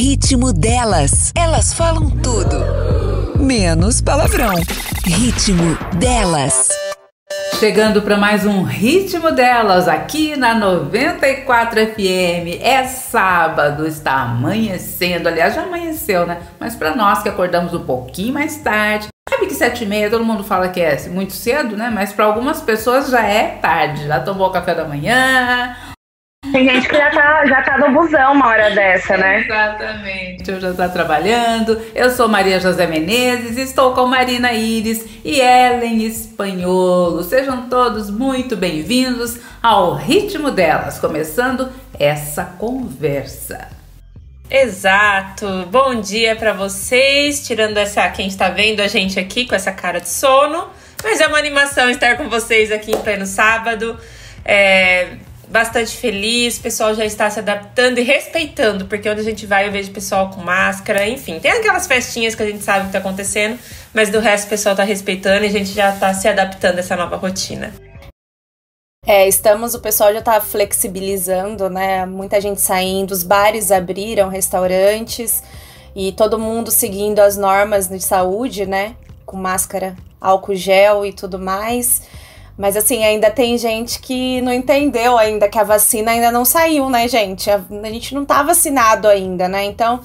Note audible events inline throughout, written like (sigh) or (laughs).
Ritmo delas. Elas falam tudo. Menos palavrão. Ritmo delas. Chegando para mais um ritmo delas aqui na 94 FM. É sábado, está amanhecendo. Aliás, já amanheceu, né? Mas para nós que acordamos um pouquinho mais tarde, sabe que sete e meia todo mundo fala que é muito cedo, né? Mas para algumas pessoas já é tarde. Já tomou o café da manhã, tem gente que já tá, já tá no busão uma hora dessa, né? Exatamente. Eu já tá trabalhando. Eu sou Maria José Menezes, estou com Marina Iris e Ellen Espanholo. Sejam todos muito bem-vindos ao ritmo delas, começando essa conversa. Exato. Bom dia para vocês. Tirando essa quem está vendo a gente aqui com essa cara de sono, mas é uma animação estar com vocês aqui em pleno sábado. É, bastante feliz, o pessoal já está se adaptando e respeitando, porque onde a gente vai eu vejo o pessoal com máscara, enfim, tem aquelas festinhas que a gente sabe que está acontecendo, mas do resto o pessoal está respeitando e a gente já está se adaptando a essa nova rotina. É, estamos, o pessoal já está flexibilizando, né? Muita gente saindo, os bares abriram, restaurantes e todo mundo seguindo as normas de saúde, né? Com máscara, álcool gel e tudo mais. Mas assim, ainda tem gente que não entendeu ainda que a vacina ainda não saiu, né, gente? A, a gente não tá vacinado ainda, né? Então,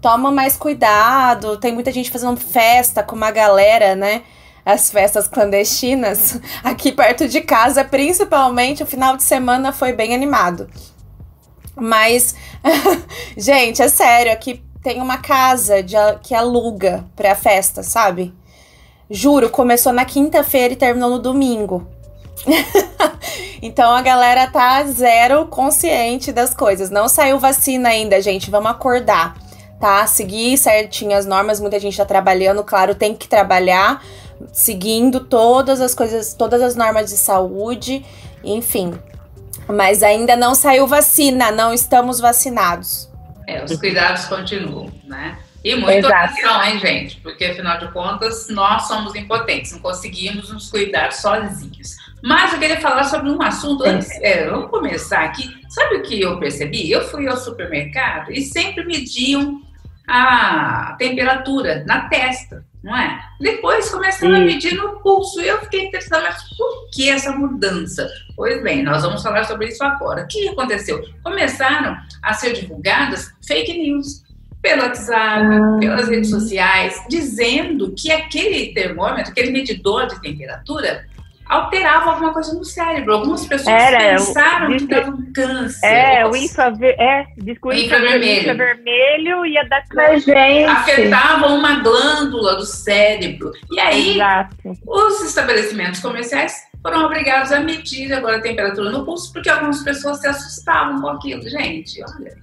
toma mais cuidado. Tem muita gente fazendo festa com uma galera, né? As festas clandestinas (laughs) aqui perto de casa, principalmente o final de semana foi bem animado. Mas, (laughs) gente, é sério, aqui tem uma casa de, que aluga pra festa, sabe? Juro, começou na quinta-feira e terminou no domingo. (laughs) então a galera tá zero consciente das coisas. Não saiu vacina ainda, gente. Vamos acordar, tá? Seguir certinho as normas. Muita gente tá trabalhando, claro, tem que trabalhar seguindo todas as coisas, todas as normas de saúde, enfim. Mas ainda não saiu vacina, não estamos vacinados. É, os cuidados continuam, né? E muito atenção, hein, gente? Porque afinal de contas, nós somos impotentes, não conseguimos nos cuidar sozinhos. Mas eu queria falar sobre um assunto antes. É, vamos começar aqui. Sabe o que eu percebi? Eu fui ao supermercado e sempre mediam a temperatura na testa, não é? Depois começaram a medir no pulso. Eu fiquei interessada, mas por que essa mudança? Pois bem, nós vamos falar sobre isso agora. O que aconteceu? Começaram a ser divulgadas fake news pelo WhatsApp, ah. pelas redes sociais, dizendo que aquele termômetro, aquele medidor de temperatura, alterava alguma coisa no cérebro. Algumas pessoas Era, pensaram o, que dava um câncer. É, o infraver, é, o infravermelho. infravermelho ia dar câncer. Afetava uma glândula do cérebro. E aí, Exato. os estabelecimentos comerciais foram obrigados a medir agora a temperatura no pulso, porque algumas pessoas se assustavam com aquilo. Gente, olha.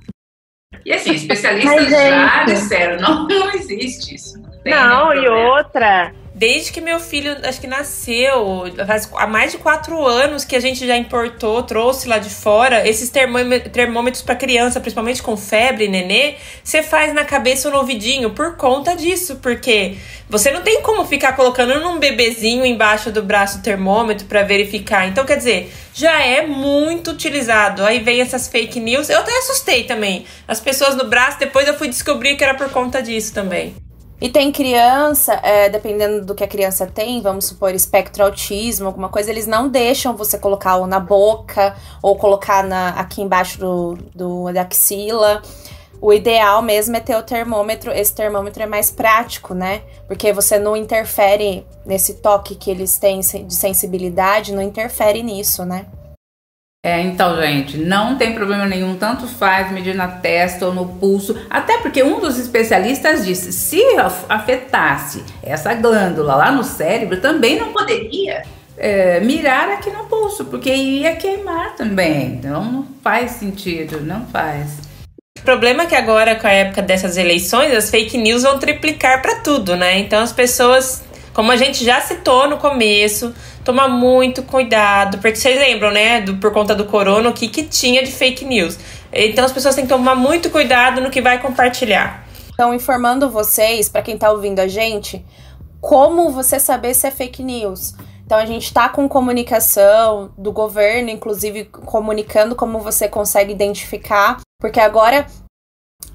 E assim, especialistas Mas, já disseram, não, não existe isso. Não, tem não e outra, Desde que meu filho, acho que nasceu, faz há mais de quatro anos que a gente já importou, trouxe lá de fora, esses termômetros para criança, principalmente com febre, nenê, você faz na cabeça ou no ouvidinho por conta disso, porque você não tem como ficar colocando num bebezinho embaixo do braço o termômetro para verificar. Então, quer dizer, já é muito utilizado. Aí vem essas fake news. Eu até assustei também. As pessoas no braço, depois eu fui descobrir que era por conta disso também. E tem criança, é, dependendo do que a criança tem, vamos supor, espectro autismo, alguma coisa, eles não deixam você colocar ou na boca ou colocar na, aqui embaixo do, do, da axila. O ideal mesmo é ter o termômetro. Esse termômetro é mais prático, né? Porque você não interfere nesse toque que eles têm de sensibilidade, não interfere nisso, né? É, então, gente, não tem problema nenhum, tanto faz medir na testa ou no pulso, até porque um dos especialistas disse, se afetasse essa glândula lá no cérebro, também não poderia é, mirar aqui no pulso, porque ia queimar também. Então não faz sentido, não faz. O problema é que agora, com a época dessas eleições, as fake news vão triplicar para tudo, né? Então as pessoas, como a gente já citou no começo, tomar muito cuidado, porque vocês lembram, né, do, por conta do corona, o que, que tinha de fake news. Então as pessoas têm que tomar muito cuidado no que vai compartilhar. Então, informando vocês, para quem tá ouvindo a gente, como você saber se é fake news. Então a gente está com comunicação do governo, inclusive comunicando como você consegue identificar, porque agora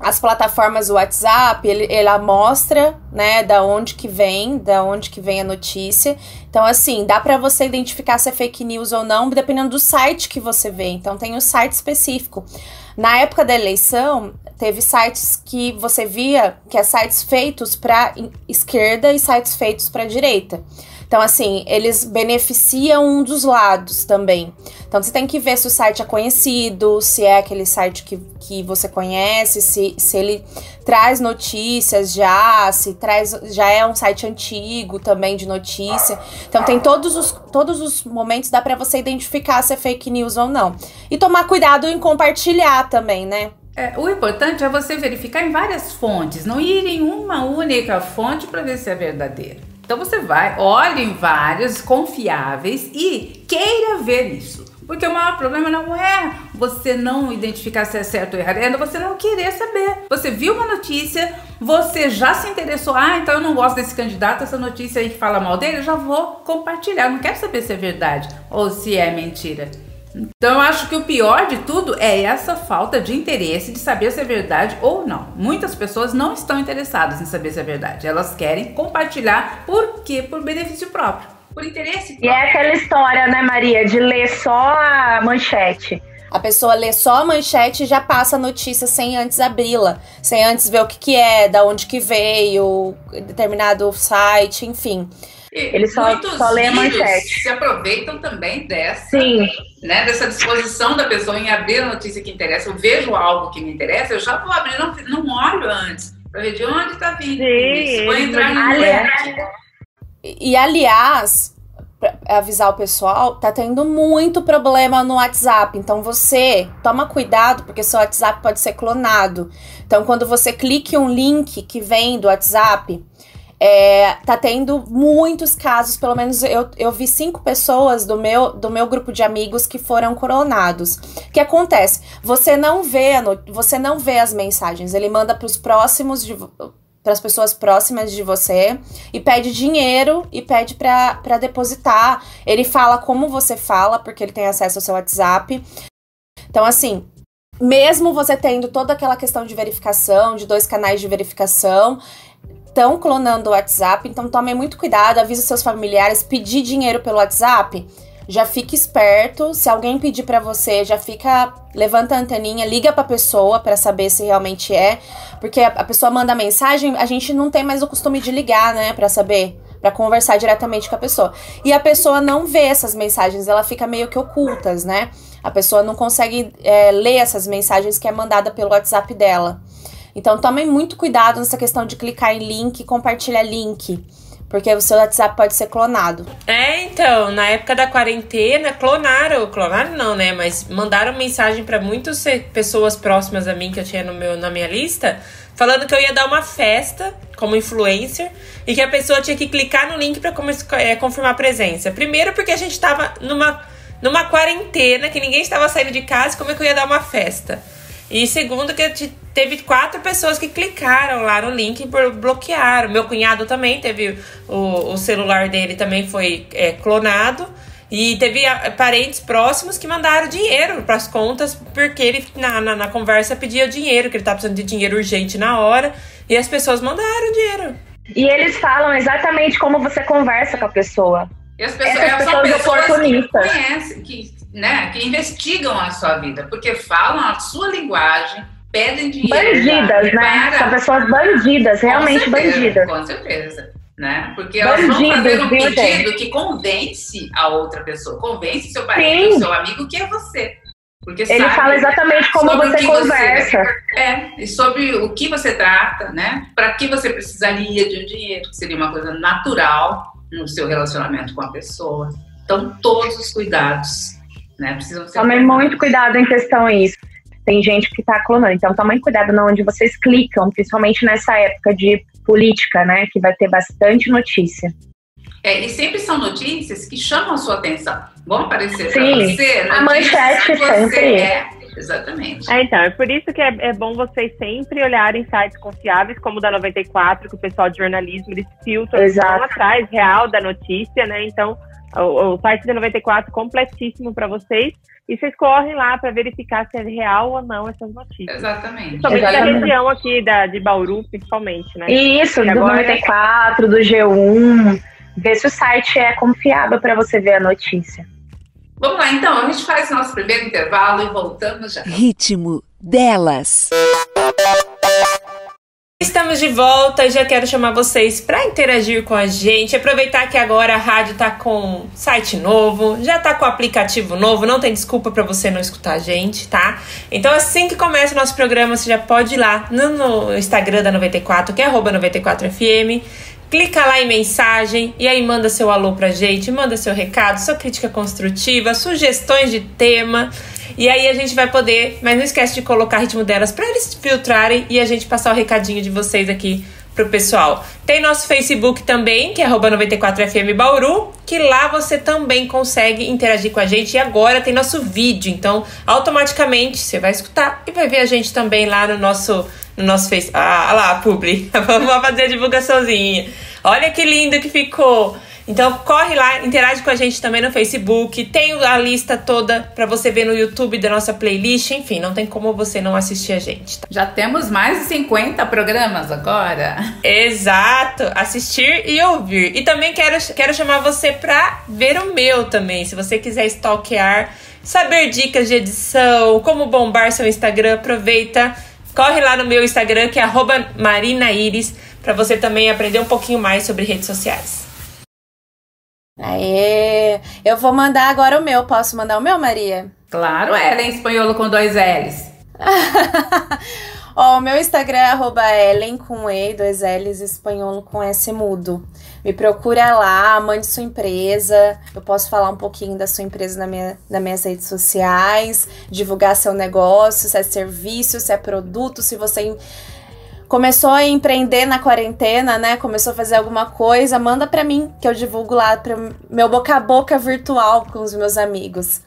as plataformas WhatsApp, ele, ela mostra, né, da onde que vem, da onde que vem a notícia. Então, assim, dá para você identificar se é fake news ou não, dependendo do site que você vê. Então, tem um site específico. Na época da eleição, teve sites que você via que é sites feitos para esquerda e sites feitos para direita. Então, assim, eles beneficiam um dos lados também. Então, você tem que ver se o site é conhecido, se é aquele site que, que você conhece, se, se ele traz notícias já, se traz já é um site antigo também de notícia. Então, tem todos os, todos os momentos, dá para você identificar se é fake news ou não. E tomar cuidado em compartilhar também, né? É, o importante é você verificar em várias fontes, não ir em uma única fonte para ver se é verdadeira. Então você vai, olhe em vários confiáveis e queira ver isso. Porque o maior problema não é você não identificar se é certo ou errado, é você não querer saber. Você viu uma notícia, você já se interessou, ah, então eu não gosto desse candidato, essa notícia aí que fala mal dele, eu já vou compartilhar. Não quero saber se é verdade ou se é mentira. Então eu acho que o pior de tudo é essa falta de interesse de saber se é verdade ou não. Muitas pessoas não estão interessadas em saber se é verdade. Elas querem compartilhar por quê? Por benefício próprio. Por interesse próprio. E é aquela história, né, Maria, de ler só a manchete. A pessoa lê só a manchete e já passa a notícia sem antes abri-la, sem antes ver o que, que é, da onde que veio, determinado site, enfim. Ele só, Muitos só lê a manchete. se aproveitam também dessa, Sim. Né, dessa disposição da pessoa em abrir a notícia que interessa. Eu vejo algo que me interessa, eu já vou abrir, não, não olho antes, para ver de onde está vindo Sim, isso. Vou entrar no aliás, E, aliás, pra avisar o pessoal, tá tendo muito problema no WhatsApp. Então você toma cuidado, porque seu WhatsApp pode ser clonado. Então, quando você clique um link que vem do WhatsApp é, tá tendo muitos casos, pelo menos eu, eu vi cinco pessoas do meu, do meu grupo de amigos que foram coronados. O que acontece? Você não vê, você não vê as mensagens, ele manda para os próximos de para as pessoas próximas de você e pede dinheiro e pede para depositar. Ele fala como você fala, porque ele tem acesso ao seu WhatsApp. Então, assim, mesmo você tendo toda aquela questão de verificação, de dois canais de verificação, estão clonando o WhatsApp, então tome muito cuidado, avise seus familiares, pedir dinheiro pelo WhatsApp, já fique esperto. Se alguém pedir para você, já fica levanta a anteninha, liga para a pessoa para saber se realmente é, porque a, pessoa manda mensagem, a gente não tem mais o costume de ligar, né, para saber, para conversar diretamente com a pessoa. E a pessoa não vê essas mensagens, ela fica meio que ocultas, né? A pessoa não consegue é, ler essas mensagens que é mandada pelo WhatsApp dela. Então tomem muito cuidado nessa questão de clicar em link e compartilhar link. Porque o seu WhatsApp pode ser clonado. É, então, na época da quarentena, clonaram, clonaram não, né? Mas mandaram mensagem para muitas pessoas próximas a mim que eu tinha no meu, na minha lista, falando que eu ia dar uma festa como influencer e que a pessoa tinha que clicar no link para é, confirmar a presença. Primeiro porque a gente tava numa, numa quarentena, que ninguém estava saindo de casa, como é que eu ia dar uma festa? E segundo, que teve quatro pessoas que clicaram lá no link e bloquearam. Meu cunhado também teve. O, o celular dele também foi é, clonado. E teve parentes próximos que mandaram dinheiro para as contas, porque ele na, na, na, conversa pedia dinheiro, que ele estava precisando de dinheiro urgente na hora. E as pessoas mandaram dinheiro. E eles falam exatamente como você conversa com a pessoa. E as pessoas, Essas pessoas, pessoas oportunistas. Que conhecem, que né, que investigam a sua vida, porque falam a sua linguagem, pedem dinheiro. Bandidas, né? São pessoas bandidas, realmente com certeza, bandidas. Com certeza. Né? Porque elas Bandidos, vão fazer um pedido gente? que convence a outra pessoa, convence seu parente, Sim. seu amigo que é você. Porque Ele fala exatamente como você conversa. Você, é, e sobre o que você trata, né? Para que você precisaria de um dinheiro, que seria uma coisa natural no seu relacionamento com a pessoa. Então, todos os cuidados né? Precisam ser. Tome muito cuidado em questão a isso. Tem gente que está clonando, então tome cuidado na onde vocês clicam, principalmente nessa época de política, né? Que vai ter bastante notícia. É, e sempre são notícias que chamam a sua atenção. Vão aparecer para você. A manchete sempre. É, exatamente. É, então, é por isso que é, é, bom vocês sempre olharem sites confiáveis, como o da 94, que o pessoal de jornalismo eles filtram Exato. atrás, real da notícia, né? Então, o, o site da 94 completíssimo para vocês. e vocês correm lá para verificar se é real ou não essas notícias. Exatamente. Exatamente. da região aqui da, de Bauru, principalmente, né? Isso, E do agora- 94, do G1. Ver se o site é confiável para você ver a notícia. Vamos lá, então. A gente faz nosso primeiro intervalo e voltamos já. Ritmo delas. Estamos de volta e já quero chamar vocês para interagir com a gente. Aproveitar que agora a rádio tá com site novo, já tá com aplicativo novo, não tem desculpa para você não escutar a gente, tá? Então assim que começa o nosso programa, você já pode ir lá no, Instagram da 94, que é arroba 94FM. Clica lá em mensagem e aí manda seu alô pra gente, manda seu recado, sua crítica construtiva, sugestões de tema. E aí a gente vai poder, mas não esquece de colocar ritmo delas pra eles filtrarem e a gente passar o recadinho de vocês aqui pro pessoal. Tem nosso Facebook também, que é arroba 94FM Bauru, que lá você também consegue interagir com a gente. E agora tem nosso vídeo, então automaticamente você vai escutar e vai ver a gente também lá no nosso no nosso Face. Ah, lá, publi. (laughs) Vamos fazer a divulgaçãozinha. Olha que lindo que ficou. Então corre lá, interage com a gente também no Facebook. Tem a lista toda pra você ver no YouTube da nossa playlist. Enfim, não tem como você não assistir a gente. tá? Já temos mais de 50 programas agora. Exato, assistir e ouvir. E também quero, quero chamar você pra ver o meu também. Se você quiser stalkear, saber dicas de edição, como bombar seu Instagram, aproveita. Corre lá no meu Instagram, que é arroba marinaíris, pra você também aprender um pouquinho mais sobre redes sociais. Aê! Eu vou mandar agora o meu. Posso mandar o meu, Maria? Claro, Ellen Espanholo com dois L's. (laughs) Ó, o meu Instagram é arroba Ellen com E, dois L's, espanholo com S mudo. Me procura lá, mande sua empresa. Eu posso falar um pouquinho da sua empresa na minha, nas minhas redes sociais, divulgar seu negócio, se é serviço, se é produto, se você começou a empreender na quarentena, né? Começou a fazer alguma coisa, manda pra mim que eu divulgo lá para meu boca a boca virtual com os meus amigos.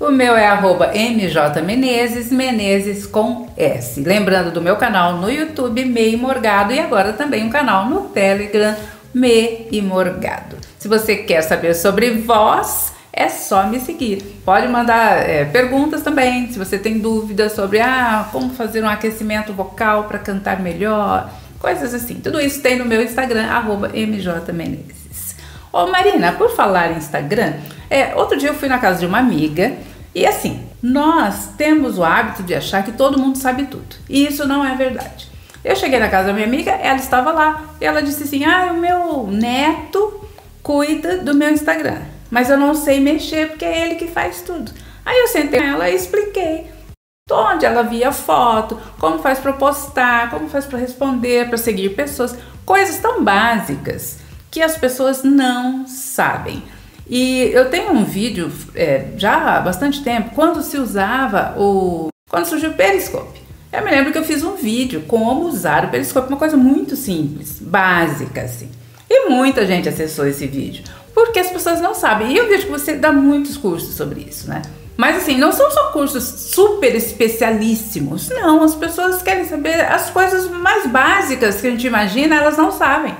O meu é arroba MJ Menezes com S. Lembrando do meu canal no YouTube, Mei Morgado, e agora também um canal no Telegram, Me e Morgado. Se você quer saber sobre voz, é só me seguir. Pode mandar é, perguntas também, se você tem dúvidas sobre ah, como fazer um aquecimento vocal para cantar melhor, coisas assim. Tudo isso tem no meu Instagram, arroba MJ Menezes. Ô Marina, por falar em Instagram, é, outro dia eu fui na casa de uma amiga e assim, nós temos o hábito de achar que todo mundo sabe tudo. E isso não é verdade. Eu cheguei na casa da minha amiga, ela estava lá e ela disse assim: Ah, o meu neto cuida do meu Instagram, mas eu não sei mexer porque é ele que faz tudo. Aí eu sentei com ela e expliquei onde ela via foto, como faz para postar, como faz para responder, para seguir pessoas, coisas tão básicas que as pessoas não sabem. E eu tenho um vídeo é, já há bastante tempo, quando se usava o. quando surgiu o Periscope. Eu me lembro que eu fiz um vídeo como usar o Periscope, uma coisa muito simples, básica assim. E muita gente acessou esse vídeo, porque as pessoas não sabem. E eu vejo que você dá muitos cursos sobre isso, né? Mas assim, não são só cursos super especialíssimos. Não, as pessoas querem saber as coisas mais básicas que a gente imagina, elas não sabem.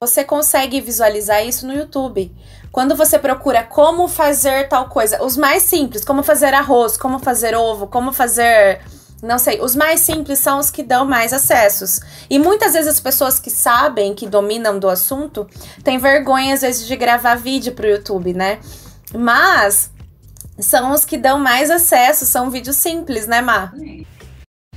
Você consegue visualizar isso no YouTube. Quando você procura como fazer tal coisa, os mais simples, como fazer arroz, como fazer ovo, como fazer. Não sei, os mais simples são os que dão mais acessos. E muitas vezes as pessoas que sabem, que dominam do assunto, têm vergonha às vezes de gravar vídeo pro YouTube, né? Mas são os que dão mais acesso, são vídeos simples, né, Mar?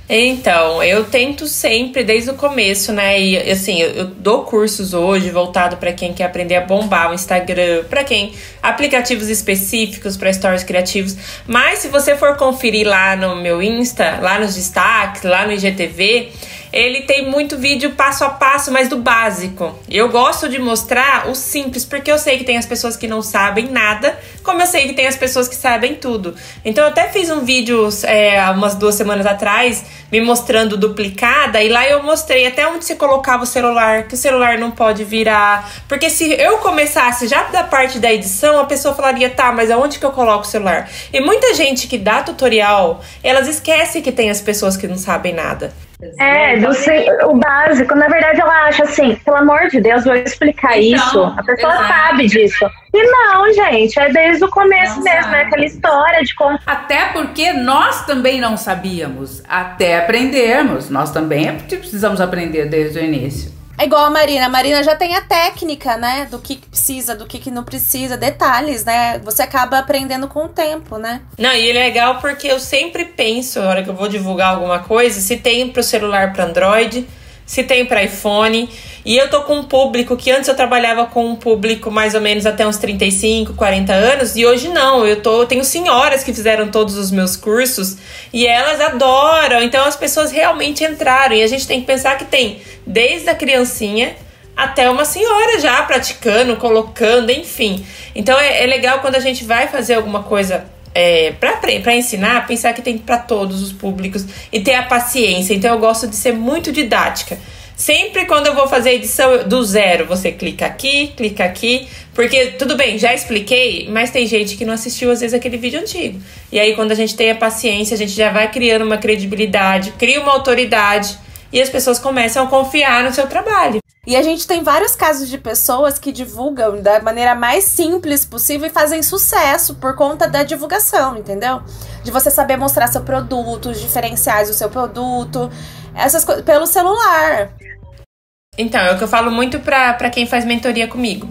Então, eu tento sempre, desde o começo, né? E assim, eu, eu dou cursos hoje voltado para quem quer aprender a bombar o Instagram, para quem aplicativos específicos para stories criativos. Mas se você for conferir lá no meu Insta, lá nos destaques, lá no IGTV, ele tem muito vídeo passo a passo, mas do básico. Eu gosto de mostrar o simples, porque eu sei que tem as pessoas que não sabem nada, como eu sei que tem as pessoas que sabem tudo. Então eu até fiz um vídeo é, umas duas semanas atrás, me mostrando duplicada, e lá eu mostrei até onde você colocava o celular, que o celular não pode virar. Porque se eu começasse já da parte da edição, a pessoa falaria, tá, mas aonde que eu coloco o celular? E muita gente que dá tutorial, elas esquecem que tem as pessoas que não sabem nada. É, do, o básico. Na verdade, ela acha assim, pelo amor de Deus, vou explicar então, isso. A pessoa exato. sabe disso. E não, gente, é desde o começo não mesmo, é aquela história de como. Até porque nós também não sabíamos, até aprendermos. Nós também precisamos aprender desde o início. É igual a Marina. A Marina já tem a técnica, né? Do que precisa, do que não precisa, detalhes, né? Você acaba aprendendo com o tempo, né? Não, e é legal porque eu sempre penso, na hora que eu vou divulgar alguma coisa, se tem pro celular para Android, se tem para iPhone. E eu tô com um público que antes eu trabalhava com um público mais ou menos até uns 35, 40 anos, e hoje não. Eu tô, tenho senhoras que fizeram todos os meus cursos e elas adoram. Então as pessoas realmente entraram. E a gente tem que pensar que tem desde a criancinha até uma senhora já praticando, colocando, enfim. Então é, é legal quando a gente vai fazer alguma coisa é, para ensinar, pensar que tem para todos os públicos e ter a paciência. Então eu gosto de ser muito didática. Sempre quando eu vou fazer edição do zero, você clica aqui, clica aqui, porque tudo bem, já expliquei, mas tem gente que não assistiu às vezes aquele vídeo antigo. E aí quando a gente tem a paciência, a gente já vai criando uma credibilidade, cria uma autoridade e as pessoas começam a confiar no seu trabalho. E a gente tem vários casos de pessoas que divulgam da maneira mais simples possível e fazem sucesso por conta da divulgação, entendeu? De você saber mostrar seu produto, os diferenciais do seu produto, essas coisas pelo celular. Então, é o que eu falo muito para quem faz mentoria comigo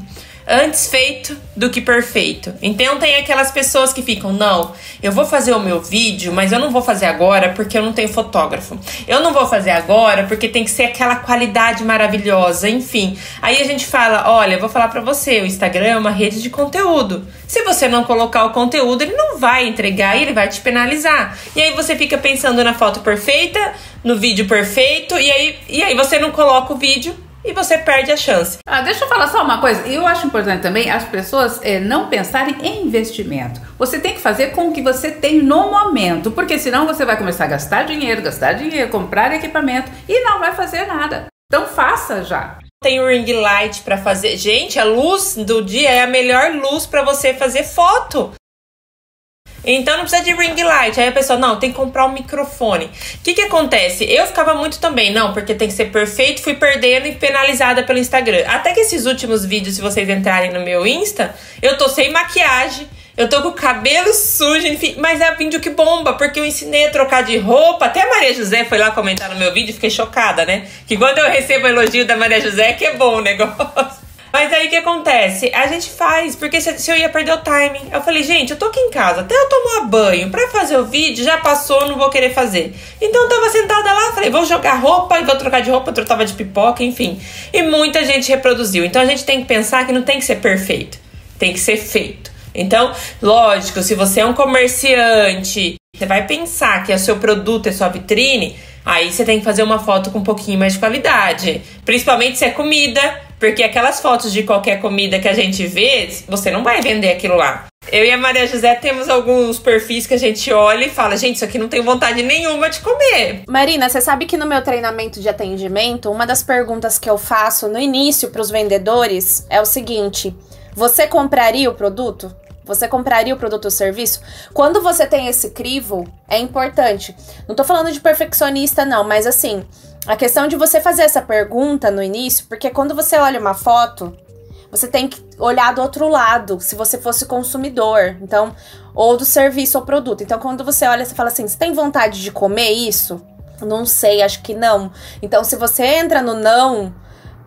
antes feito do que perfeito. Então tem aquelas pessoas que ficam, não, eu vou fazer o meu vídeo, mas eu não vou fazer agora porque eu não tenho fotógrafo. Eu não vou fazer agora porque tem que ser aquela qualidade maravilhosa, enfim. Aí a gente fala, olha, vou falar para você, o Instagram é uma rede de conteúdo. Se você não colocar o conteúdo, ele não vai entregar e ele vai te penalizar. E aí você fica pensando na foto perfeita, no vídeo perfeito, e aí, e aí você não coloca o vídeo e você perde a chance. Ah, deixa eu falar só uma coisa. Eu acho importante também as pessoas é, não pensarem em investimento. Você tem que fazer com o que você tem no momento, porque senão você vai começar a gastar dinheiro, gastar dinheiro, comprar equipamento e não vai fazer nada. Então faça já. Tem o ring light para fazer. Gente, a luz do dia é a melhor luz para você fazer foto. Então não precisa de ring light. Aí a pessoa, não, tem que comprar um microfone. O que que acontece? Eu ficava muito também, não, porque tem que ser perfeito, fui perdendo e penalizada pelo Instagram. Até que esses últimos vídeos, se vocês entrarem no meu Insta, eu tô sem maquiagem. Eu tô com o cabelo sujo, enfim, mas é vídeo que bomba, porque eu ensinei a trocar de roupa. Até a Maria José foi lá comentar no meu vídeo, fiquei chocada, né? Que quando eu recebo elogio da Maria José, que é bom o negócio. Mas aí o que acontece? A gente faz, porque se, se, eu ia perder o timing. Eu falei, gente, eu tô aqui em casa, até eu tomar banho pra fazer o vídeo, já passou, não vou querer fazer. Então eu tava sentada lá, falei, vou jogar roupa, vou trocar de roupa, eu tava de pipoca, enfim. E muita gente reproduziu. Então a gente tem que pensar que não tem que ser perfeito, tem que ser feito. Então, lógico, se você é um comerciante, você vai pensar que o seu produto é sua vitrine, aí você tem que fazer uma foto com um pouquinho mais de qualidade. Principalmente se é comida porque aquelas fotos de qualquer comida que a gente vê, você não vai vender aquilo lá. Eu e a Maria José temos alguns perfis que a gente olha e fala, gente, isso aqui não tem vontade nenhuma de comer. Marina, você sabe que no meu treinamento de atendimento, uma das perguntas que eu faço no início para os vendedores é o seguinte: você compraria o produto? Você compraria o produto ou serviço? Quando você tem esse crivo, é importante. Não tô falando de perfeccionista, não, mas assim, a questão de você fazer essa pergunta no início, porque quando você olha uma foto, você tem que olhar do outro lado, se você fosse consumidor, então, ou do serviço ou produto. Então, quando você olha, você fala assim: você tem vontade de comer isso? Não sei, acho que não. Então, se você entra no não,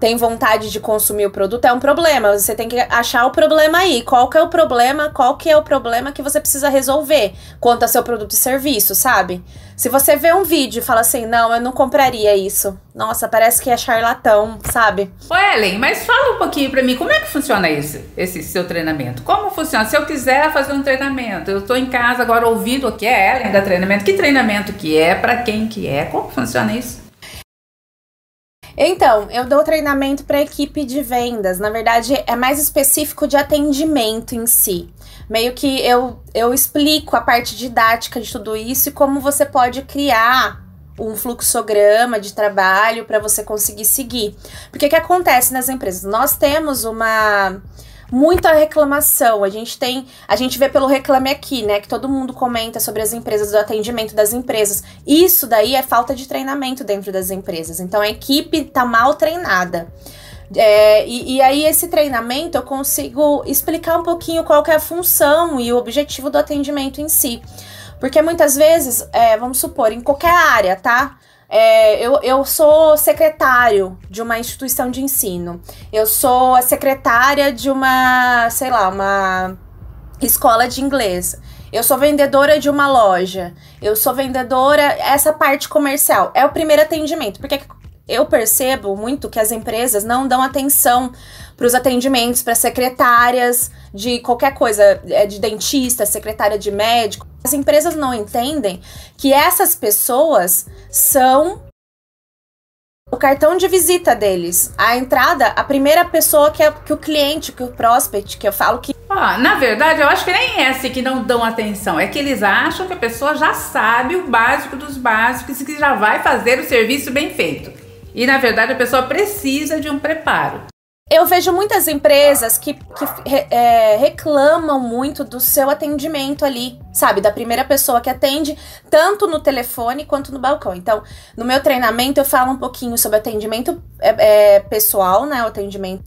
tem vontade de consumir o produto, é um problema. Você tem que achar o problema aí. Qual que é o problema? Qual que é o problema que você precisa resolver quanto a seu produto e serviço, sabe? Se você vê um vídeo e fala assim, não, eu não compraria isso. Nossa, parece que é charlatão, sabe? Ô, Ellen, mas fala um pouquinho pra mim, como é que funciona esse, esse seu treinamento? Como funciona? Se eu quiser fazer um treinamento, eu tô em casa agora ouvindo o que é Ellen da treinamento, que treinamento que é, para quem que é, como funciona isso? Então, eu dou treinamento para equipe de vendas. Na verdade, é mais específico de atendimento em si. Meio que eu, eu explico a parte didática de tudo isso e como você pode criar um fluxograma de trabalho para você conseguir seguir. Porque o que acontece nas empresas? Nós temos uma muita reclamação. A gente tem, a gente vê pelo Reclame Aqui, né, que todo mundo comenta sobre as empresas, do atendimento das empresas. Isso daí é falta de treinamento dentro das empresas. Então a equipe tá mal treinada. É, e, e, aí, esse treinamento eu consigo explicar um pouquinho qual é a função e o objetivo do atendimento em si. Porque muitas vezes, é, vamos supor, em qualquer área, tá? É, eu, eu sou secretário de uma instituição de ensino. Eu sou a secretária de uma, sei lá, uma escola de inglês. Eu sou vendedora de uma loja. Eu sou vendedora. Essa parte comercial é o primeiro atendimento. Porque eu percebo muito que as empresas não dão atenção para os atendimentos para secretárias de qualquer coisa, é, de dentista, secretária de médico. As empresas não entendem que essas pessoas são o cartão de visita deles. A entrada, a primeira pessoa que, é, que o cliente, que o prospect, que eu falo que. Ah, na verdade, eu acho que nem é assim que não dão atenção. É que eles acham que a pessoa já sabe o básico dos básicos e que já vai fazer o serviço bem feito. E na verdade a pessoa precisa de um preparo. Eu vejo muitas empresas que, que é, reclamam muito do seu atendimento ali, sabe? Da primeira pessoa que atende, tanto no telefone quanto no balcão. Então, no meu treinamento, eu falo um pouquinho sobre atendimento é, é, pessoal, né? O atendimento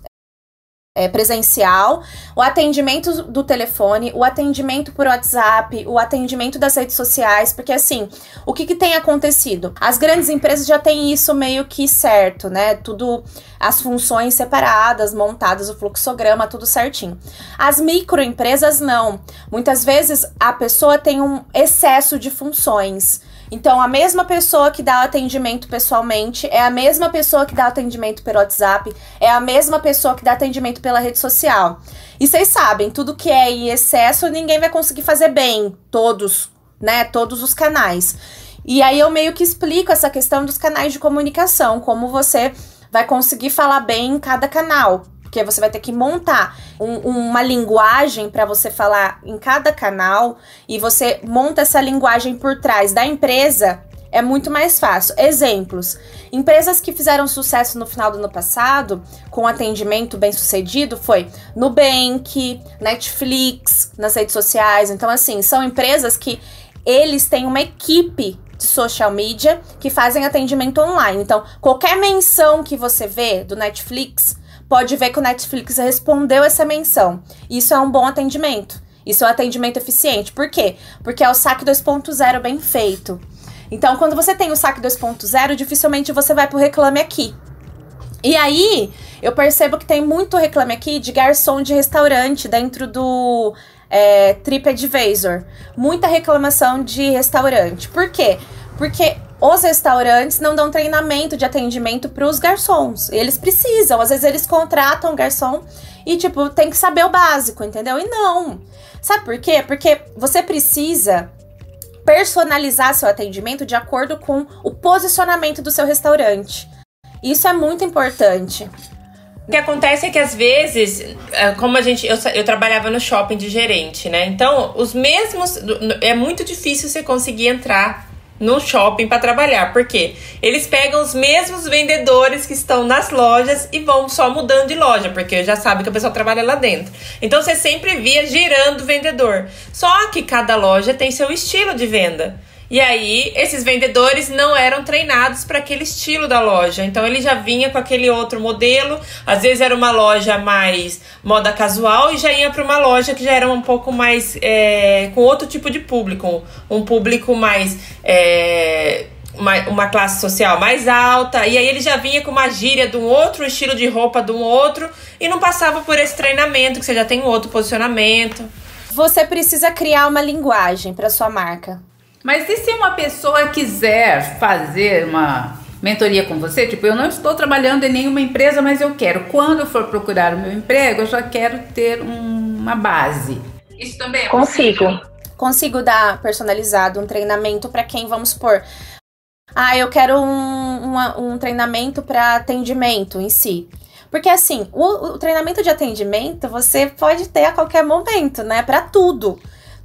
é, presencial, o atendimento do telefone, o atendimento por WhatsApp, o atendimento das redes sociais, porque assim, o que, que tem acontecido? As grandes empresas já têm isso meio que certo, né? Tudo, as funções separadas, montadas, o fluxograma, tudo certinho. As microempresas não. Muitas vezes a pessoa tem um excesso de funções. Então, a mesma pessoa que dá atendimento pessoalmente é a mesma pessoa que dá atendimento pelo WhatsApp, é a mesma pessoa que dá atendimento pela rede social. E vocês sabem, tudo que é em excesso, ninguém vai conseguir fazer bem, todos, né? Todos os canais. E aí eu meio que explico essa questão dos canais de comunicação, como você vai conseguir falar bem em cada canal porque você vai ter que montar um, uma linguagem para você falar em cada canal e você monta essa linguagem por trás da empresa. É muito mais fácil. Exemplos: empresas que fizeram sucesso no final do ano passado, com atendimento bem sucedido, foi Nubank, Netflix, nas redes sociais. Então, assim, são empresas que eles têm uma equipe de social media que fazem atendimento online. Então, qualquer menção que você vê do Netflix, pode ver que o Netflix respondeu essa menção. Isso é um bom atendimento. Isso é um atendimento eficiente. Por quê? Porque é o saque 2.0 bem feito. Então, quando você tem o saque 2.0, dificilmente você vai pro reclame aqui. E aí, eu percebo que tem muito reclame aqui de garçom de restaurante dentro do é, TripAdvisor. Muita reclamação de restaurante. Por quê? Porque os restaurantes não dão treinamento de atendimento para os garçons. Eles precisam, às vezes eles contratam garçom e tipo, tem que saber o básico, entendeu? E não. Sabe por quê? Porque você precisa personalizar seu atendimento de acordo com o posicionamento do seu restaurante. Isso é muito importante. O que acontece é que às vezes, é, como a gente. Eu, eu trabalhava no shopping de gerente, né? Então, os mesmos. É muito difícil você conseguir entrar no shopping para trabalhar. porque Eles pegam os mesmos vendedores que estão nas lojas e vão só mudando de loja, porque já sabe que a pessoa trabalha lá dentro. Então você sempre via girando vendedor. Só que cada loja tem seu estilo de venda. E aí, esses vendedores não eram treinados para aquele estilo da loja. Então, ele já vinha com aquele outro modelo. Às vezes, era uma loja mais moda casual e já ia para uma loja que já era um pouco mais. É, com outro tipo de público. Um público mais. É, uma, uma classe social mais alta, e aí ele já vinha com uma gíria de um outro estilo de roupa de um outro e não passava por esse treinamento, que você já tem um outro posicionamento. Você precisa criar uma linguagem para sua marca. Mas e se uma pessoa quiser fazer uma mentoria com você? Tipo, eu não estou trabalhando em nenhuma empresa, mas eu quero. Quando eu for procurar o meu emprego, eu já quero ter um, uma base. Isso também é Consigo. Possível? Consigo dar personalizado um treinamento para quem, vamos supor, ah, eu quero um, uma, um treinamento para atendimento em si. Porque assim, o, o, treinamento de atendimento você pode ter a qualquer momento, né? Para tudo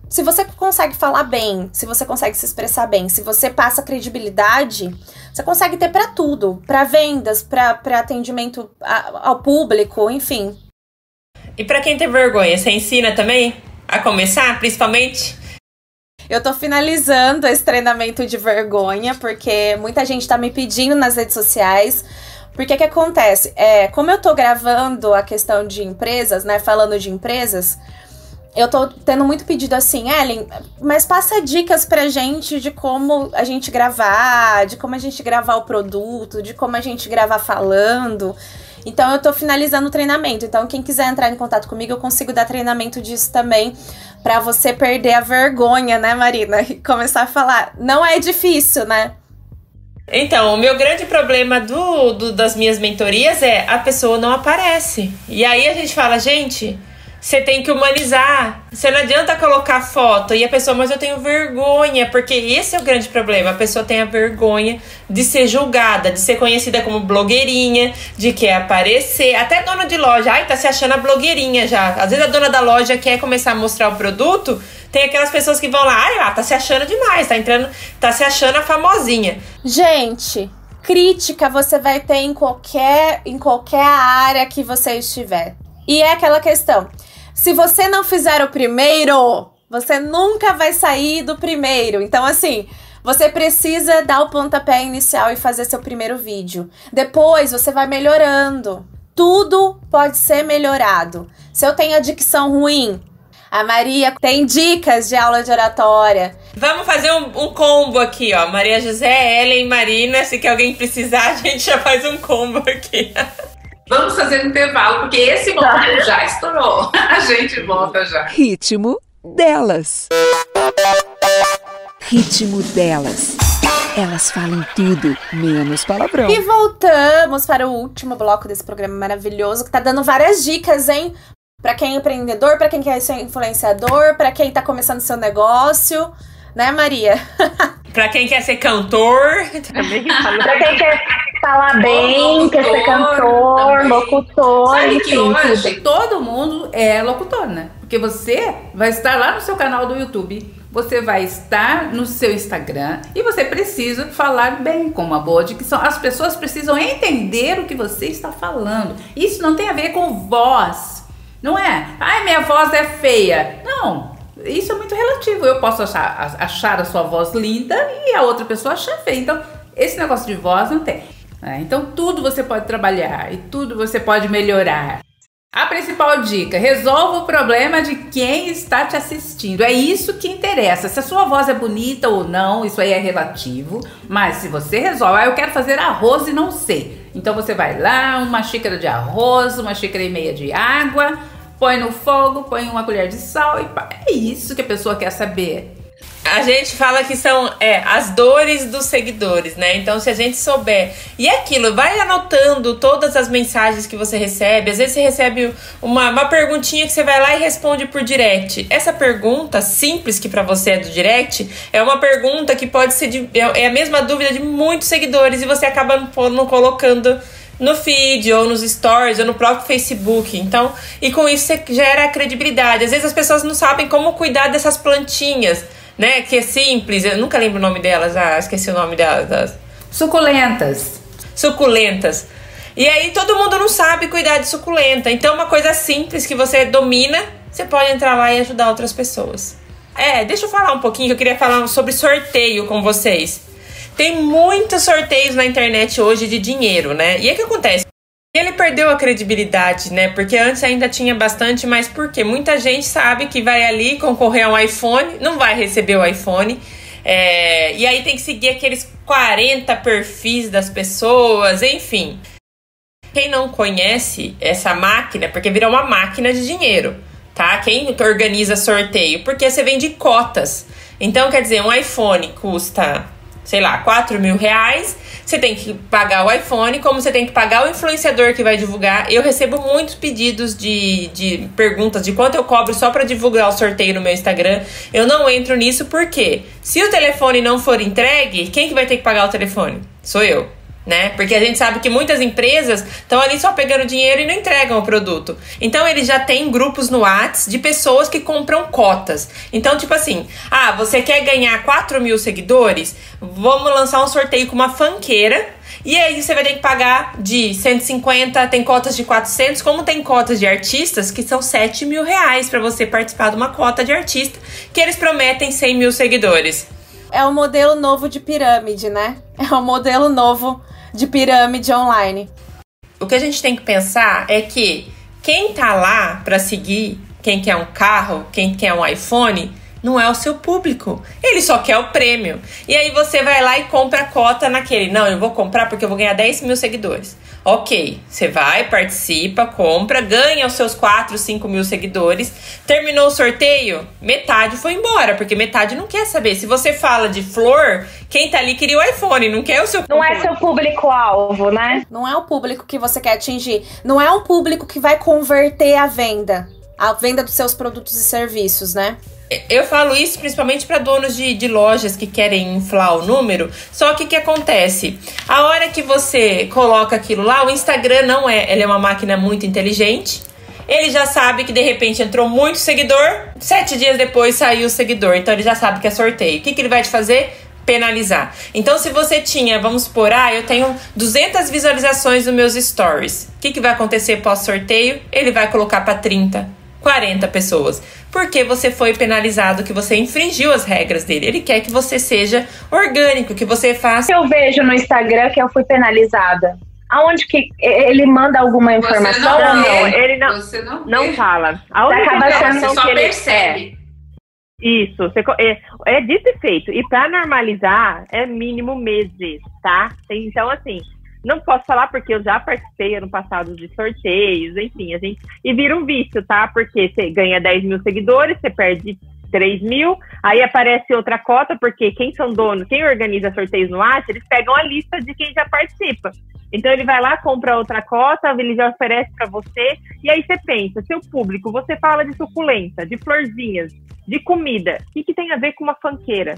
se você consegue falar bem, se você consegue se expressar bem, se você passa credibilidade, você consegue ter para tudo, para vendas, para atendimento ao público, enfim. E para quem tem vergonha, você ensina também a começar, principalmente? Eu tô finalizando esse treinamento de vergonha, porque muita gente tá me pedindo nas redes sociais. Porque que acontece? É, como eu tô gravando a questão de empresas, né? Falando de empresas, eu tô tendo muito pedido assim, Ellen, mas passa dicas pra gente de como a gente gravar, de como a gente gravar o produto, de como a gente gravar falando. Então eu tô finalizando o treinamento. Então quem quiser entrar em contato comigo, eu consigo dar treinamento disso também para você perder a vergonha, né, Marina? E começar a falar. Não é difícil, né? Então, o meu grande problema do, do, das minhas mentorias é a pessoa não aparece. E aí a gente fala, gente, você tem que humanizar. Você não adianta colocar foto e a pessoa, mas eu tenho vergonha, porque esse é o grande problema. A pessoa tem a vergonha de ser julgada, de ser conhecida como blogueirinha, de querer aparecer. Até dona de loja, ai, tá se achando a blogueirinha já. Às vezes a dona da loja quer começar a mostrar o produto, tem aquelas pessoas que vão lá, ai, lá, tá se achando demais, tá entrando, tá se achando a famosinha. Gente, crítica você vai ter em qualquer, em qualquer área que você estiver. E é aquela questão. Se você não fizer o primeiro, você nunca vai sair do primeiro. Então, assim, você precisa dar o pontapé inicial e fazer seu primeiro vídeo. Depois você vai melhorando. Tudo pode ser melhorado. Se eu tenho a dicção ruim, a Maria tem dicas de aula de oratória. Vamos fazer um, um, combo aqui, ó. Maria José, Ellen, Marina. Se que alguém precisar, (laughs) a gente já faz um combo aqui. (laughs) Vamos fazer um intervalo, porque esse momento tá. já estourou. (laughs) A gente volta já. Ritmo delas. Ritmo delas. Elas falam tudo, menos palavrão. E voltamos para o último bloco desse programa maravilhoso, que tá dando várias dicas, hein? Para quem é empreendedor, para quem quer ser influenciador, para quem tá começando seu negócio, né, Maria? (laughs) para quem quer ser cantor, também Pra quem quer falar bem, locutor, quer ser cantor, também. locutor, Sabe enfim, que hoje todo mundo é locutor, né? Porque você vai estar lá no seu canal do YouTube, você vai estar no seu Instagram e você precisa falar bem com uma boa dicção. As pessoas precisam entender o que você está falando. Isso não tem a ver com voz, não é? Ai, minha voz é feia. Não, isso é muito relativo. Eu posso achar, achar a sua voz linda e a outra pessoa achar feia. Então, esse negócio de voz não tem. Né? Então, tudo você pode trabalhar e tudo você pode melhorar. A principal dica: resolva o problema de quem está te assistindo. É isso que interessa. Se a sua voz é bonita ou não, isso aí é relativo. Mas se você resolve, ah, eu quero fazer arroz e não sei. Então você vai lá, uma xícara de arroz, uma xícara e meia de água, põe no fogo, põe uma colher de sal e pá. É isso que a pessoa quer saber. A gente fala que são é, as dores dos seguidores, né? Então, se a gente souber. E é aquilo, vai anotando todas as mensagens que você recebe. Às vezes você recebe uma, uma perguntinha que você vai lá e responde por direct. Essa pergunta simples que para você é do direct é uma pergunta que pode ser de, é, é a mesma dúvida de muitos seguidores e você acaba não, não colocando no feed, ou nos stories, ou no próprio Facebook. Então, e com isso você gera credibilidade. Às vezes as pessoas não sabem como cuidar dessas plantinhas né? Que é simples, eu nunca lembro o nome delas, ah, esqueci o nome delas. Das... Suculentas. Suculentas. E aí todo mundo não sabe cuidar de suculenta. Então, uma coisa simples que você domina, você pode entrar lá e ajudar outras pessoas. É, deixa eu falar um pouquinho, que eu queria falar sobre sorteio com vocês. Tem muitos sorteios na internet hoje de dinheiro, né? E o que acontece? Ele perdeu a credibilidade, né? Porque antes ainda tinha bastante, mas por quê? Muita gente sabe que vai ali concorrer a um iPhone, não vai receber o iPhone. É, e aí tem que seguir aqueles 40 perfis das pessoas, enfim. Quem não conhece essa máquina, porque virou uma máquina de dinheiro, tá? Quem organiza sorteio? Porque você vende cotas. Então, quer dizer, um iPhone custa, sei lá, 4 mil reais você tem que pagar o iPhone, como você tem que pagar o influenciador que vai divulgar. Eu recebo muitos pedidos de, de perguntas de quanto eu cobro só para divulgar o sorteio no meu Instagram. Eu não entro nisso porque se o telefone não for entregue, quem que vai ter que pagar o telefone? Sou eu. Né? Porque a gente sabe que muitas empresas estão ali só pegando dinheiro e não entregam o produto. Então eles já têm grupos no Whats de pessoas que compram cotas. Então, tipo assim, ah, você quer ganhar 4 mil seguidores? Vamos lançar um sorteio com uma fanqueira e aí você vai ter que pagar de 150, tem cotas de 400, como tem cotas de artistas que são 7 mil reais para você participar de uma cota de artista, que eles prometem 100 mil seguidores. É um modelo novo de pirâmide, né? É um modelo novo de pirâmide online. O que a gente tem que pensar é que quem tá lá para seguir, quem quer um carro, quem quer um iPhone, não é o seu público. Ele só quer o prêmio. E aí você vai lá e compra a cota naquele. Não, eu vou comprar porque eu vou ganhar 10 mil seguidores. Ok, você vai, participa, compra, ganha os seus 4, 5 mil seguidores. Terminou o sorteio, metade foi embora, porque metade não quer saber. Se você fala de flor, quem tá ali queria o iPhone, não quer o seu Não é seu público-alvo, né? Não é o público que você quer atingir. Não é um público que vai converter a venda. A venda dos seus produtos e serviços, né? Eu falo isso principalmente para donos de, de lojas que querem inflar o número. Só que o que acontece? A hora que você coloca aquilo lá, o Instagram não é. Ele é uma máquina muito inteligente. Ele já sabe que de repente entrou muito seguidor. Sete dias depois saiu o seguidor. Então ele já sabe que é sorteio. O que, que ele vai te fazer? Penalizar. Então, se você tinha, vamos supor, ah, eu tenho 200 visualizações nos meus stories. O que, que vai acontecer pós-sorteio? Ele vai colocar para 30, 40 pessoas porque você foi penalizado, que você infringiu as regras dele. Ele quer que você seja orgânico, que você faça. Eu vejo no Instagram que eu fui penalizada. Aonde que ele manda alguma informação não, ou não? Ele não, você não, não fala. A única informação você só que ele percebe. É, isso, você, é, é dito e feito. E para normalizar, é mínimo meses, tá? Então, assim, não posso falar porque eu já participei ano passado de sorteios, enfim, a gente. E vira um vício, tá? Porque você ganha 10 mil seguidores, você perde 3 mil, aí aparece outra cota, porque quem são donos, quem organiza sorteios no Acha, eles pegam a lista de quem já participa. Então ele vai lá, compra outra cota, ele já oferece para você, e aí você pensa, seu público, você fala de suculenta, de florzinhas, de comida, o que, que tem a ver com uma fanqueira?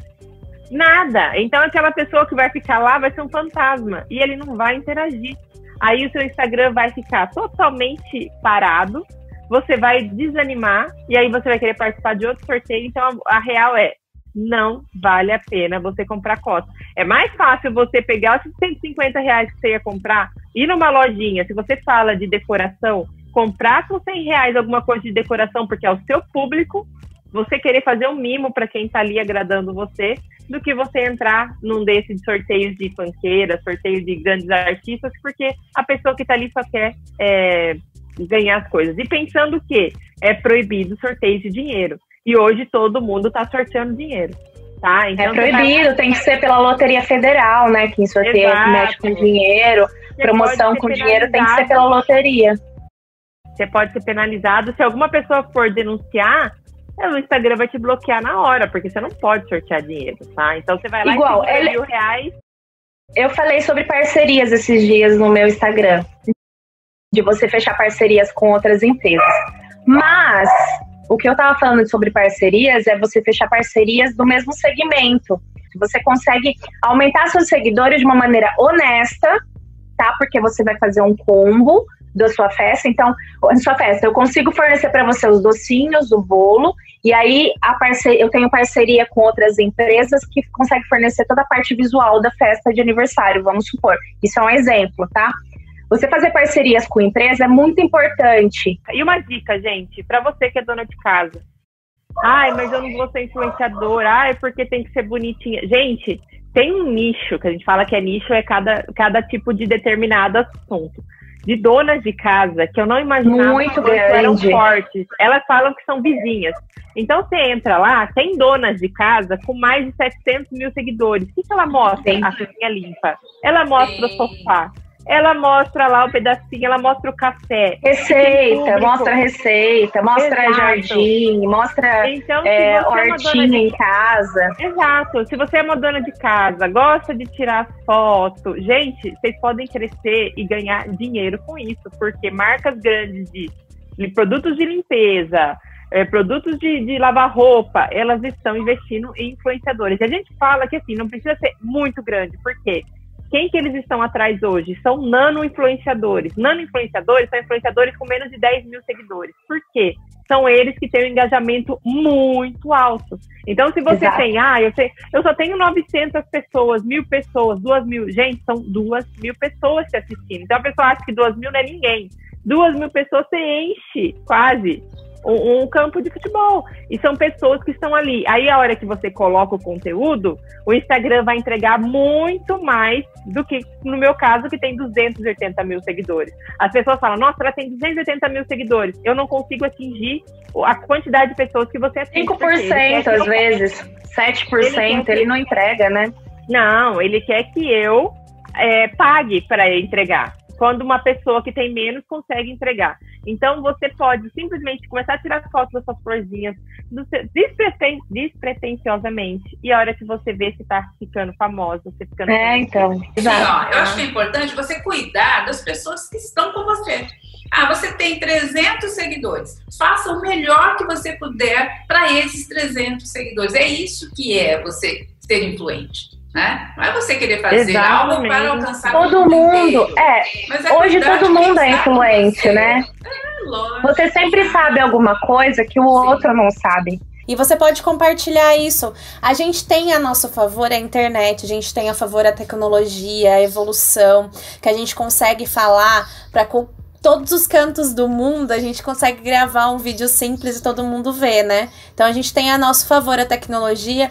Nada. Então aquela pessoa que vai ficar lá vai ser um fantasma e ele não vai interagir. Aí o seu Instagram vai ficar totalmente parado, você vai desanimar e aí você vai querer participar de outro sorteio. Então a, a real é não vale a pena você comprar cota. É mais fácil você pegar os 150 reais que você ia comprar, ir numa lojinha, se você fala de decoração, comprar com 100 reais alguma coisa de decoração, porque é o seu público, você querer fazer um mimo para quem está ali agradando você, do que você entrar num desses sorteios de fanqueira, sorteio de grandes artistas, porque a pessoa que está ali só quer é, ganhar as coisas. E pensando que é proibido sorteio de dinheiro. E hoje todo mundo está sorteando dinheiro. Tá? Então, é proibido, vai... tem que ser pela Loteria Federal, né? Quem sorteia, Exato. mexe com dinheiro, você promoção com dinheiro tem que ser pela loteria. Você pode ser penalizado. Se alguma pessoa for denunciar, o Instagram vai te bloquear na hora, porque você não pode sortear dinheiro, tá? Então você vai lá Igual, e ele... mil reais. Eu falei sobre parcerias esses dias no meu Instagram. De você fechar parcerias com outras empresas. Mas o que eu tava falando sobre parcerias é você fechar parcerias do mesmo segmento. Você consegue aumentar seus seguidores de uma maneira honesta, tá? Porque você vai fazer um combo da sua festa. Então, na sua festa, eu consigo fornecer para você os docinhos, o bolo, e aí eu tenho parceria com outras empresas que conseguem fornecer toda a parte visual da festa de aniversário, vamos supor. Isso é um exemplo, tá? Você fazer parcerias com empresa é muito importante. E uma dica, gente, para você que é dona de casa. Ai, mas eu não vou ser influenciadora. Ai, porque tem que ser bonitinha. Gente, tem um nicho, que a gente fala que é nicho, é cada, cada tipo de determinado assunto de donas de casa que eu não imaginava Muito que eram fortes. Elas falam que são vizinhas. Então você entra lá, tem donas de casa com mais de 700 mil seguidores. O que, que ela mostra? Sim. A cozinha limpa. Ela mostra Sim. o sofá ela mostra lá o pedacinho, ela mostra o café. Receita, mostra receita, mostra Exato. jardim, mostra então, é, hortinha é de... em casa. Exato. Se você é uma dona de casa, gosta de tirar foto, gente, vocês podem crescer e ganhar dinheiro com isso, porque marcas grandes de, de produtos de limpeza, é, produtos de, de, lavar roupa, elas estão investindo em influenciadores. E a gente fala que assim, não precisa ser muito grande, porque quem que eles estão atrás hoje? São nano-influenciadores. Nano-influenciadores são influenciadores com menos de 10 mil seguidores. Por quê? São eles que têm um engajamento muito alto. Então, se você Exato. tem, ah, eu, sei, eu só tenho 900 pessoas, mil pessoas, duas mil. Gente, são duas mil pessoas te assistindo. Então, a pessoa acha que duas mil não é ninguém. Duas mil pessoas você enche, quase um, um, campo de futebol. E são pessoas que estão ali. Aí, a hora que você coloca o conteúdo, o Instagram vai entregar muito mais do que, no meu caso, que tem 280 mil seguidores. As pessoas falam, nossa, ela tem 280 mil seguidores. Eu não consigo atingir a quantidade de pessoas que você atinge. 5% às vezes, 7%, ele, ele não entrega, né? Não, ele quer que eu é, pague para entregar quando uma pessoa que tem menos consegue entregar. Então, você pode simplesmente começar a tirar fotos das suas florzinhas despreten despretensiosamente. E a hora que você vê se tá ficando famosa, você ficando. É, então. Sim, ó, eu acho que é importante você cuidar das pessoas que estão com você. Ah, você tem 300 seguidores. Faça o melhor que você puder para esses 300 seguidores. É isso que é você ser influente. Né? Não é você querer fazer Exatamente. algo para alcançar todo mundo. É, é hoje todo mundo é influente, né? É, lógico. Você sempre sabe alguma coisa que o Sim. outro não sabe. E você pode compartilhar isso. A gente tem a nosso favor a internet, a gente tem a favor a tecnologia, a evolução, que a gente consegue falar para todos os cantos do mundo, a gente consegue gravar um vídeo simples e todo mundo vê, né? Então a gente tem a nosso favor a tecnologia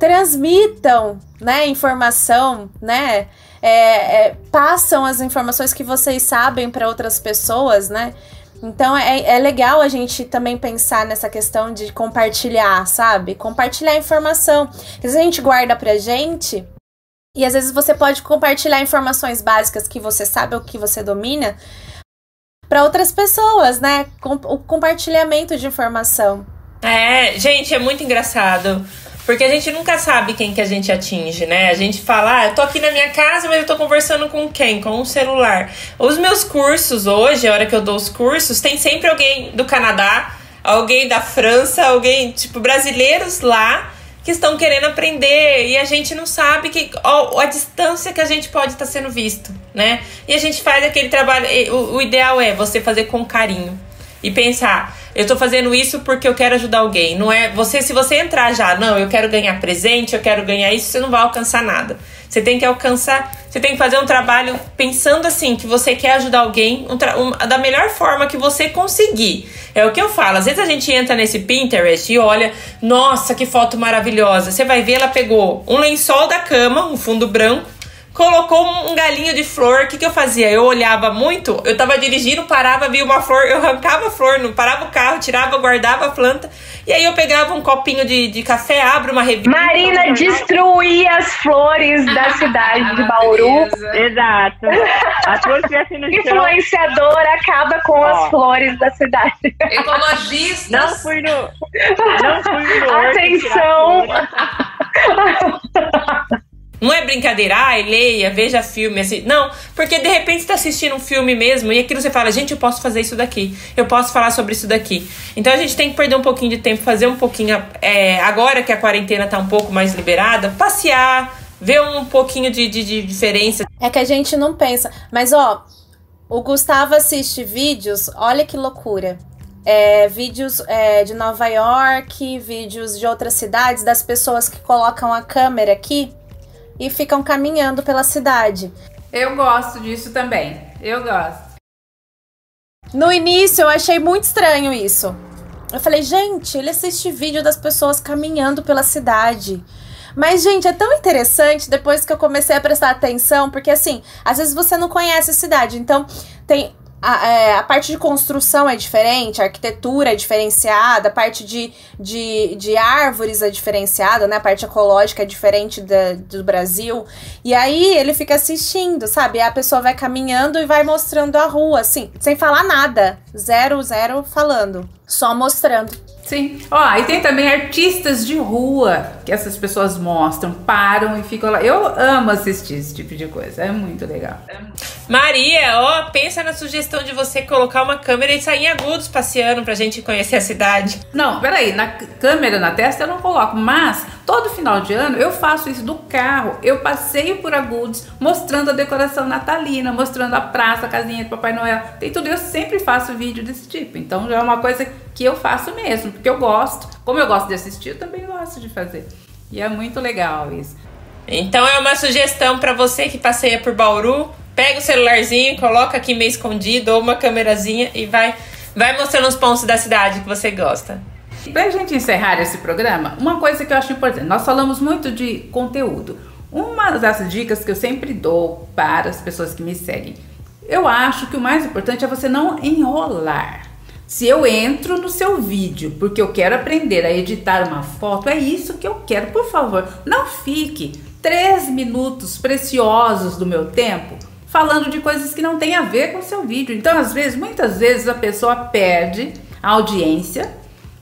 transmitam, né, informação, né, é, é, passam as informações que vocês sabem para outras pessoas, né? Então é, é legal a gente também pensar nessa questão de compartilhar, sabe? Compartilhar informação. Às vezes a gente guarda pra gente e às vezes você pode compartilhar informações básicas que você sabe ou que você domina para outras pessoas, né? Com, o compartilhamento de informação. É, gente, é muito engraçado. Porque a gente nunca sabe quem que a gente atinge, né? A gente fala, ah, eu tô aqui na minha casa, mas eu tô conversando com quem? Com um celular. Os meus cursos hoje, a hora que eu dou os cursos, tem sempre alguém do Canadá, alguém da França, alguém, tipo, brasileiros lá que estão querendo aprender e a gente não sabe que ó, a distância que a gente pode estar tá sendo visto, né? E a gente faz aquele trabalho. O, o ideal é você fazer com carinho e pensar eu tô fazendo isso porque eu quero ajudar alguém. Não é você, se você entrar já, não, eu quero ganhar presente, eu quero ganhar isso, você não vai alcançar nada. Você tem que alcançar, você tem que fazer um trabalho pensando assim, que você quer ajudar alguém um, um, da melhor forma que você conseguir. É o que eu falo. Às vezes a gente entra nesse Pinterest e olha, nossa, que foto maravilhosa. Você vai ver, ela pegou um lençol da cama, um fundo branco, colocou um galinho de flor. O que, que eu fazia? Eu olhava muito, eu tava dirigindo, parava, via uma flor, eu arrancava a flor, não parava o carro, tirava, guardava a planta. E aí eu pegava um copinho de, de café, abro uma revista. Marina destruía as flores da (laughs) cidade de Bauru. Exato. As flores no Influenciadora acaba com Ó. as flores da cidade. Ecologista. Não fui no. Não fui no. (laughs) Atenção! (laughs) Não é brincadeira, ai, leia, veja filme, assim. Não, porque de repente você tá assistindo um filme mesmo e aquilo você fala, gente, eu posso fazer isso daqui, eu posso falar sobre isso daqui. Então a gente tem que perder um pouquinho de tempo, fazer um pouquinho, é, agora que a quarentena tá um pouco mais liberada, passear, ver um pouquinho de, de, de diferença. É que a gente não pensa, mas ó, o Gustavo assiste vídeos, olha que loucura. É, vídeos é, de Nova York, vídeos de outras cidades, das pessoas que colocam a câmera aqui e ficam caminhando pela cidade. Eu gosto disso também. Eu gosto. No início eu achei muito estranho isso. Eu falei, gente, ele assiste vídeo das pessoas caminhando pela cidade. Mas, gente, é tão interessante depois que eu comecei a prestar atenção, porque assim, às vezes você não conhece a cidade. Então, tem a, é, a, parte de construção é diferente, a arquitetura é diferenciada, a parte de, de, de árvores é diferenciada, né? A parte ecológica é diferente da, do Brasil. E aí ele fica assistindo, sabe? a pessoa vai caminhando e vai mostrando a rua, assim, sem falar nada. Zero, zero falando. Só mostrando. Sim. Ó, e tem também artistas de rua que essas pessoas mostram, param e ficam lá. Eu amo assistir esse tipo de coisa. É muito legal. Maria, ó, pensa na sugestão de você colocar uma câmera e sair em agudos passeando pra gente conhecer a cidade. Não, peraí, na câmera na testa eu não coloco, mas todo final de ano eu faço isso do carro. Eu passeio por Agudos mostrando a decoração natalina, mostrando a praça, a casinha do Papai Noel. Tem tudo. Eu sempre faço vídeo desse tipo. Então já é uma coisa que eu faço mesmo, porque eu gosto. Como eu gosto de assistir, eu também gosto de fazer. E é muito legal isso. Então é uma sugestão para você que passeia por Bauru, pega o celularzinho, coloca aqui meio escondido ou uma câmerazinha e vai vai mostrando os pontos da cidade que você gosta. Para a gente encerrar esse programa, uma coisa que eu acho importante, nós falamos muito de conteúdo. Uma das dicas que eu sempre dou para as pessoas que me seguem, eu acho que o mais importante é você não enrolar. Se eu entro no seu vídeo porque eu quero aprender a editar uma foto, é isso que eu quero. Por favor, não fique três minutos preciosos do meu tempo falando de coisas que não têm a ver com o seu vídeo. Então, às vezes, muitas vezes a pessoa perde a audiência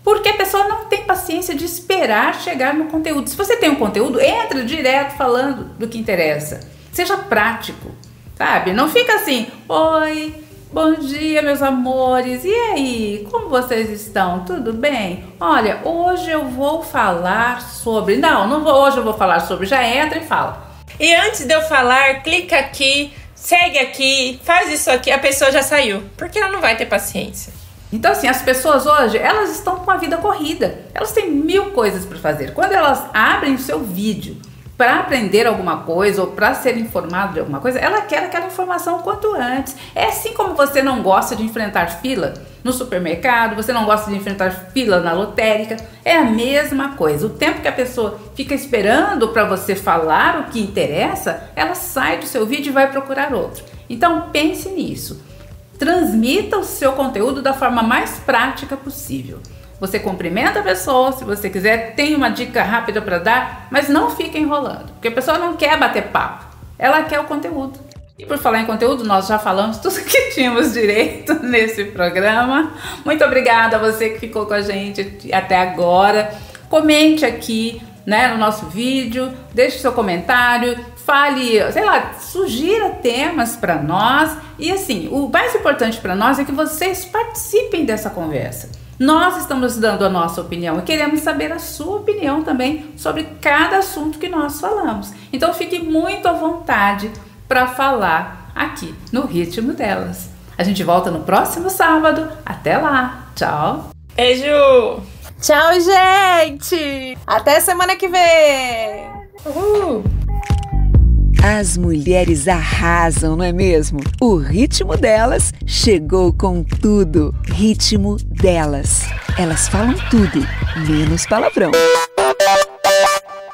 porque a pessoa não tem paciência de esperar chegar no conteúdo. Se você tem um conteúdo, entra direto falando do que interessa. Seja prático, sabe? Não fica assim, oi, Bom dia, meus amores. E aí, como vocês estão? Tudo bem? Olha, hoje eu vou falar sobre. Não, não vou. Hoje eu vou falar sobre. Já entra e fala. E antes de eu falar, clica aqui, segue aqui, faz isso aqui. A pessoa já saiu, porque ela não vai ter paciência. Então, assim, as pessoas hoje, elas estão com a vida corrida. Elas têm mil coisas para fazer. Quando elas abrem o seu vídeo para aprender alguma coisa ou para ser informado de alguma coisa, ela quer aquela informação o quanto antes. É assim como você não gosta de enfrentar fila no supermercado, você não gosta de enfrentar fila na lotérica, é a mesma coisa. O tempo que a pessoa fica esperando para você falar o que interessa, ela sai do seu vídeo e vai procurar outro. Então pense nisso. Transmita o seu conteúdo da forma mais prática possível. Você cumprimenta a pessoa, se você quiser, tem uma dica rápida para dar, mas não fica enrolando, porque a pessoa não quer bater papo, ela quer o conteúdo. E por falar em conteúdo, nós já falamos tudo (laughs) que tínhamos direito nesse programa. Muito obrigada a você que ficou com a gente até agora. Comente aqui né, no nosso vídeo, deixe seu comentário, fale, sei lá, sugira temas para nós. E assim, o mais importante para nós é que vocês participem dessa conversa. Nós estamos dando a nossa opinião e queremos saber a sua opinião também sobre cada assunto que nós falamos. Então fique muito à vontade para falar aqui no ritmo delas. A gente volta no próximo sábado. Até lá. Tchau. Beijo. Tchau, gente. Até semana que vem. Uhul. As mulheres arrasam, não é mesmo? O ritmo delas chegou com tudo. Ritmo delas. Elas falam tudo, menos palavrão.